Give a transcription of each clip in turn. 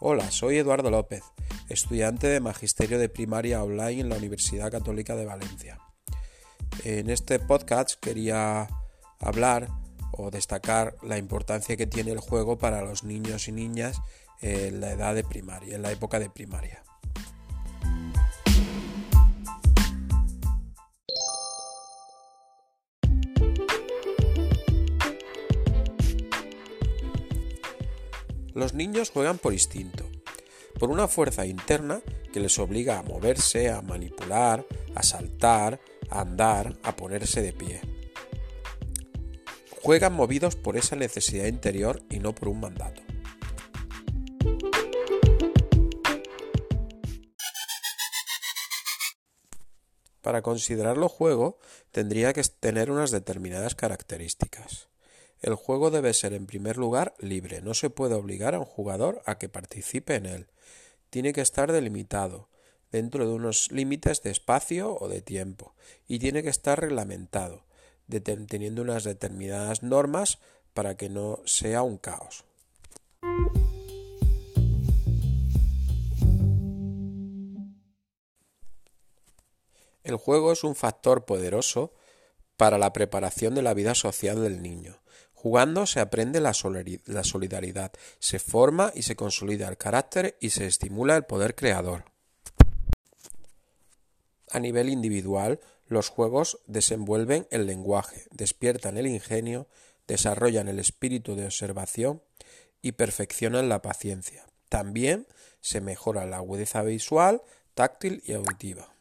Hola, soy Eduardo López, estudiante de Magisterio de Primaria Online en la Universidad Católica de Valencia. En este podcast quería hablar o destacar la importancia que tiene el juego para los niños y niñas en la edad de primaria, en la época de primaria. Los niños juegan por instinto, por una fuerza interna que les obliga a moverse, a manipular, a saltar, a andar, a ponerse de pie. Juegan movidos por esa necesidad interior y no por un mandato. Para considerarlo juego tendría que tener unas determinadas características. El juego debe ser en primer lugar libre, no se puede obligar a un jugador a que participe en él. Tiene que estar delimitado, dentro de unos límites de espacio o de tiempo, y tiene que estar reglamentado, teniendo unas determinadas normas para que no sea un caos. El juego es un factor poderoso para la preparación de la vida social del niño. Jugando se aprende la solidaridad, se forma y se consolida el carácter y se estimula el poder creador. A nivel individual, los juegos desenvuelven el lenguaje, despiertan el ingenio, desarrollan el espíritu de observación y perfeccionan la paciencia. También se mejora la agudeza visual, táctil y auditiva.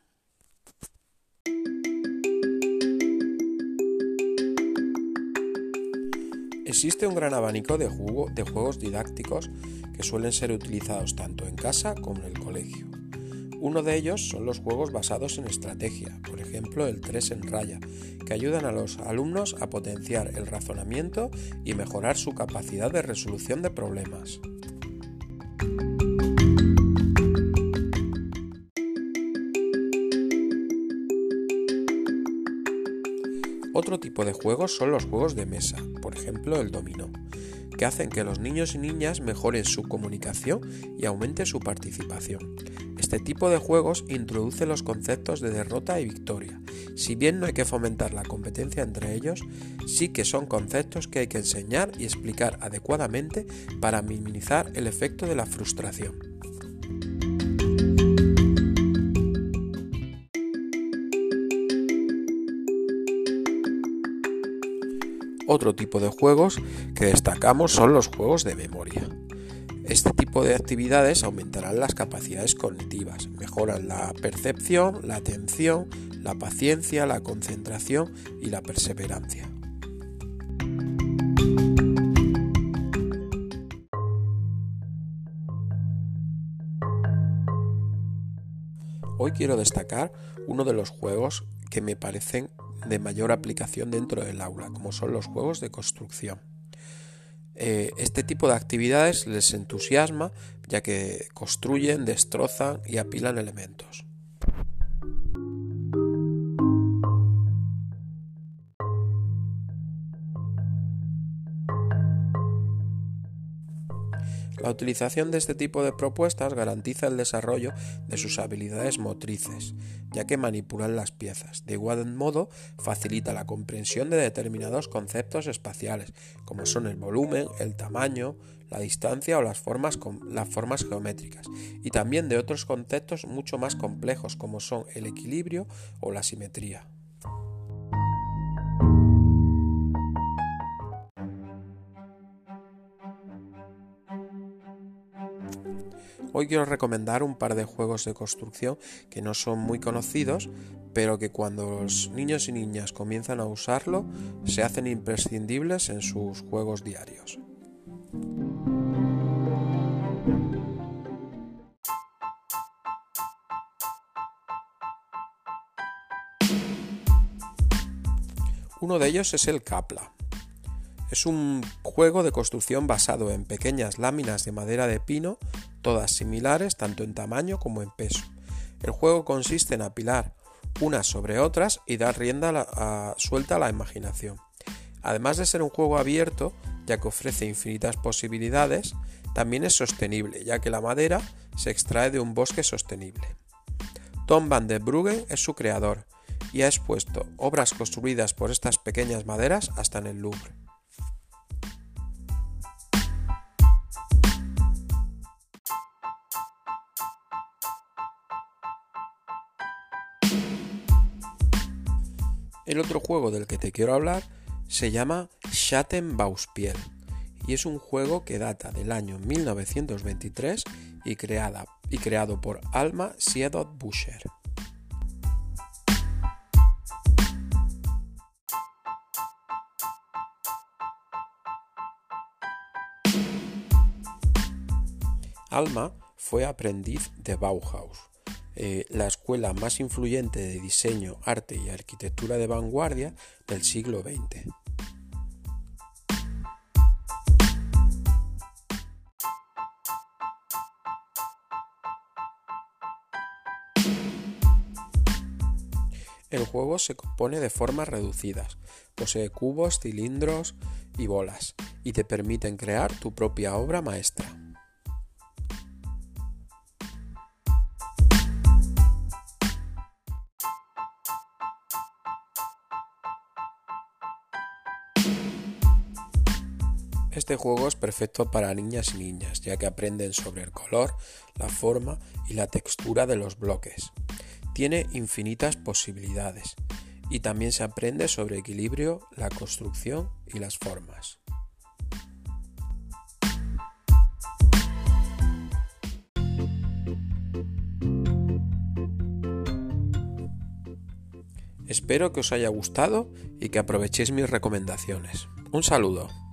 Existe un gran abanico de, juegos didácticos que suelen ser utilizados tanto en casa como en el colegio. Uno de ellos son los juegos basados en estrategia, por ejemplo el 3 en raya, que ayudan a los alumnos a potenciar el razonamiento y mejorar su capacidad de resolución de problemas. Otro tipo de juegos son los juegos de mesa, por ejemplo el dominó, que hacen que los niños y niñas mejoren su comunicación y aumente su participación. Este tipo de juegos introduce los conceptos de derrota y victoria. Si bien no hay que fomentar la competencia entre ellos, sí que son conceptos que hay que enseñar y explicar adecuadamente para minimizar el efecto de la frustración. Otro tipo de juegos que destacamos son los juegos de memoria. Este tipo de actividades aumentarán las capacidades cognitivas, mejoran la percepción, la atención, la paciencia, la concentración y la perseverancia. Hoy quiero destacar uno de los juegos que me parecen de mayor aplicación dentro del aula, como son los juegos de construcción. Eh, este tipo de actividades les entusiasma ya que construyen, destrozan y apilan elementos. La utilización de este tipo de propuestas garantiza el desarrollo de sus habilidades motrices, ya que manipulan las piezas. De igual modo, facilita la comprensión de determinados conceptos espaciales, como son el volumen, el tamaño, la distancia o las formas, las formas geométricas, y también de otros conceptos mucho más complejos, como son el equilibrio o la simetría. Hoy quiero recomendar un par de juegos de construcción que no son muy conocidos, pero que cuando los niños y niñas comienzan a usarlo se hacen imprescindibles en sus juegos diarios. Uno de ellos es el Capla. Es un juego de construcción basado en pequeñas láminas de madera de pino, todas similares tanto en tamaño como en peso. El juego consiste en apilar unas sobre otras y dar rienda suelta a la imaginación. Además de ser un juego abierto, ya que ofrece infinitas posibilidades, También es sostenible, ya que la madera se extrae de un bosque sostenible. Tom van der Bruggen es su creador y ha expuesto obras construidas por estas pequeñas maderas hasta en el Louvre. El otro juego del que te quiero hablar se llama Schattenbauspiel y es un juego que data del año 1923 y, creada, y creado por Alma Siedot Buscher. Alma fue aprendiz de Bauhaus eh, la escuela más influyente de diseño, arte y arquitectura de vanguardia del siglo XX. El juego se compone de formas reducidas, posee cubos, cilindros y bolas, y te permiten crear tu propia obra maestra. Este juego es perfecto para niñas y niñas, ya que aprenden sobre el color, la forma y la textura de los bloques. Tiene infinitas posibilidades y también se aprende sobre equilibrio, la construcción y las formas. Espero que os haya gustado y que aprovechéis mis recomendaciones. Un saludo.